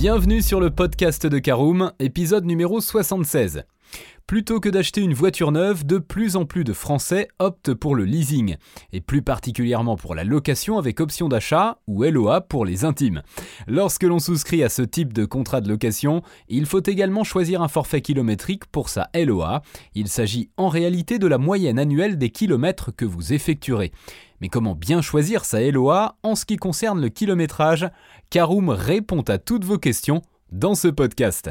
Bienvenue sur le podcast de Caroom, épisode numéro 76. Plutôt que d'acheter une voiture neuve, de plus en plus de Français optent pour le leasing, et plus particulièrement pour la location avec option d'achat ou LOA pour les intimes. Lorsque l'on souscrit à ce type de contrat de location, il faut également choisir un forfait kilométrique pour sa LOA. Il s'agit en réalité de la moyenne annuelle des kilomètres que vous effectuerez. Mais comment bien choisir sa LOA en ce qui concerne le kilométrage? Caroom répond à toutes vos questions dans ce podcast.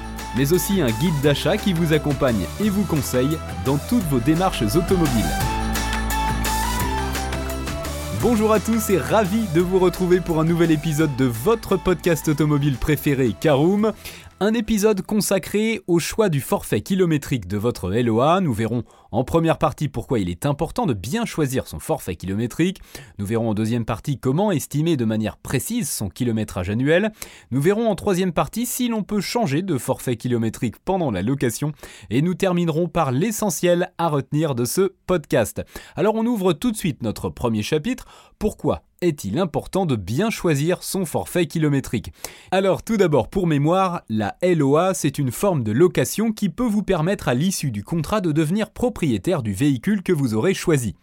mais aussi un guide d'achat qui vous accompagne et vous conseille dans toutes vos démarches automobiles. Bonjour à tous et ravi de vous retrouver pour un nouvel épisode de votre podcast automobile préféré Caroom. Un épisode consacré au choix du forfait kilométrique de votre LOA. Nous verrons en première partie pourquoi il est important de bien choisir son forfait kilométrique? Nous verrons en deuxième partie comment estimer de manière précise son kilométrage annuel. Nous verrons en troisième partie si l'on peut changer de forfait kilométrique pendant la location. Et nous terminerons par l'essentiel à retenir de ce podcast. Alors on ouvre tout de suite notre premier chapitre. Pourquoi est-il important de bien choisir son forfait kilométrique? Alors tout d'abord pour mémoire, la LOA c'est une forme de location qui peut vous permettre à l'issue du contrat de devenir propriétaire du véhicule que vous aurez choisi.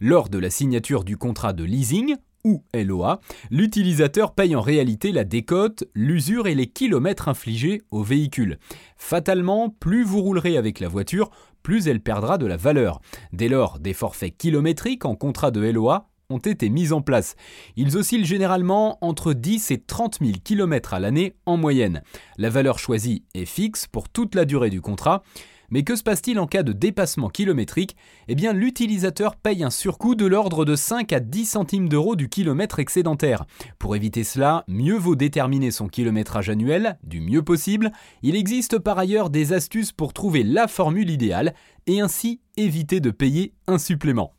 Lors de la signature du contrat de leasing, ou LOA, l'utilisateur paye en réalité la décote, l'usure et les kilomètres infligés au véhicule. Fatalement, plus vous roulerez avec la voiture, plus elle perdra de la valeur. Dès lors, des forfaits kilométriques en contrat de LOA ont été mis en place. Ils oscillent généralement entre 10 et 30 000 km à l'année en moyenne. La valeur choisie est fixe pour toute la durée du contrat. Mais que se passe-t-il en cas de dépassement kilométrique? Eh bien, l'utilisateur paye un surcoût de l'ordre de 5 à 10 centimes d'euros du kilomètre excédentaire. Pour éviter cela, mieux vaut déterminer son kilométrage annuel du mieux possible. Il existe par ailleurs des astuces pour trouver la formule idéale et ainsi éviter de payer un supplément.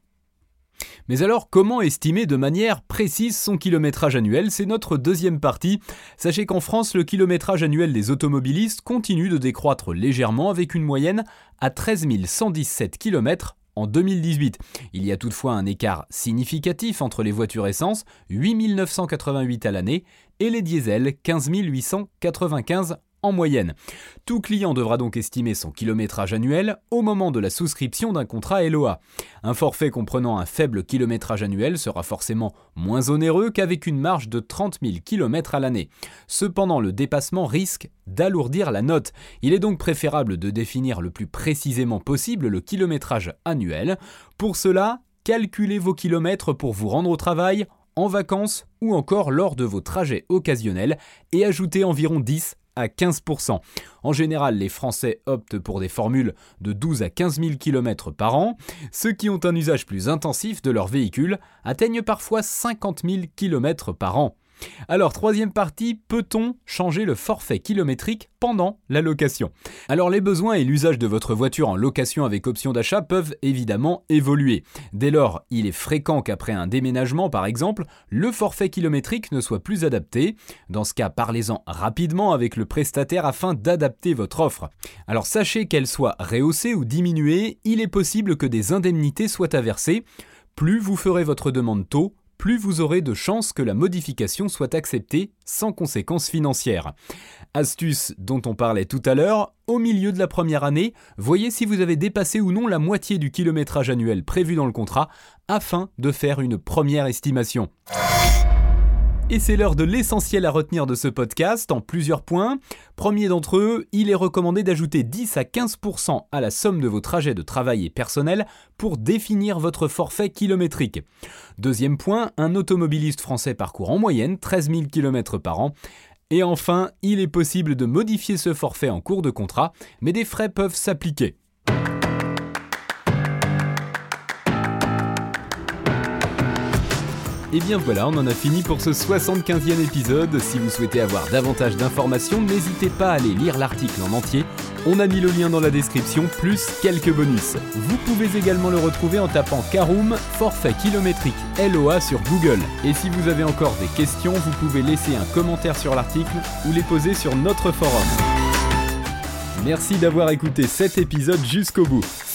Mais alors, comment estimer de manière précise son kilométrage annuel? C'est notre deuxième partie. Sachez qu'en France, le kilométrage annuel des automobilistes continue de décroître légèrement avec une moyenne à 13 117 km en 2018. Il y a toutefois un écart significatif entre les voitures essence, 8 988 à l'année, et les diesels, 15 895 en moyenne. Tout client devra donc estimer son kilométrage annuel au moment de la souscription d'un contrat LOA. Un forfait comprenant un faible kilométrage annuel sera forcément moins onéreux qu'avec une marge de 30 000 km à l'année. Cependant, le dépassement risque d'alourdir la note. Il est donc préférable de définir le plus précisément possible le kilométrage annuel. Pour cela, calculez vos kilomètres pour vous rendre au travail, en vacances ou encore lors de vos trajets occasionnels et ajoutez environ 10 à 15%. En général, les Français optent pour des formules de 12 à 15 000 km par an. Ceux qui ont un usage plus intensif de leur véhicule atteignent parfois 50 000 km par an. Alors, troisième partie, peut-on changer le forfait kilométrique pendant la location? Alors, les besoins et l'usage de votre voiture en location avec option d'achat peuvent évidemment évoluer. Dès lors, il est fréquent qu'après un déménagement, par exemple, le forfait kilométrique ne soit plus adapté. Dans ce cas, parlez-en rapidement avec le prestataire afin d'adapter votre offre. Alors, sachez qu'elle soit rehaussée ou diminuée, il est possible que des indemnités soient versées. Plus vous ferez votre demande tôt, plus vous aurez de chances que la modification soit acceptée sans conséquences financières. Astuce dont on parlait tout à l'heure, au milieu de la première année, voyez si vous avez dépassé ou non la moitié du kilométrage annuel prévu dans le contrat afin de faire une première estimation. Et c'est l'heure de l'essentiel à retenir de ce podcast en plusieurs points. Premier d'entre eux, il est recommandé d'ajouter 10 à 15% à la somme de vos trajets de travail et personnel pour définir votre forfait kilométrique. Deuxième point, un automobiliste français parcourt en moyenne 13 000 km par an. Et enfin, il est possible de modifier ce forfait en cours de contrat, mais des frais peuvent s'appliquer. Et bien voilà, on en a fini pour ce 75e épisode. Si vous souhaitez avoir davantage d'informations, n'hésitez pas à aller lire l'article en entier. On a mis le lien dans la description, plus quelques bonus. Vous pouvez également le retrouver en tapant Caroom, forfait kilométrique LOA sur Google. Et si vous avez encore des questions, vous pouvez laisser un commentaire sur l'article ou les poser sur notre forum. Merci d'avoir écouté cet épisode jusqu'au bout.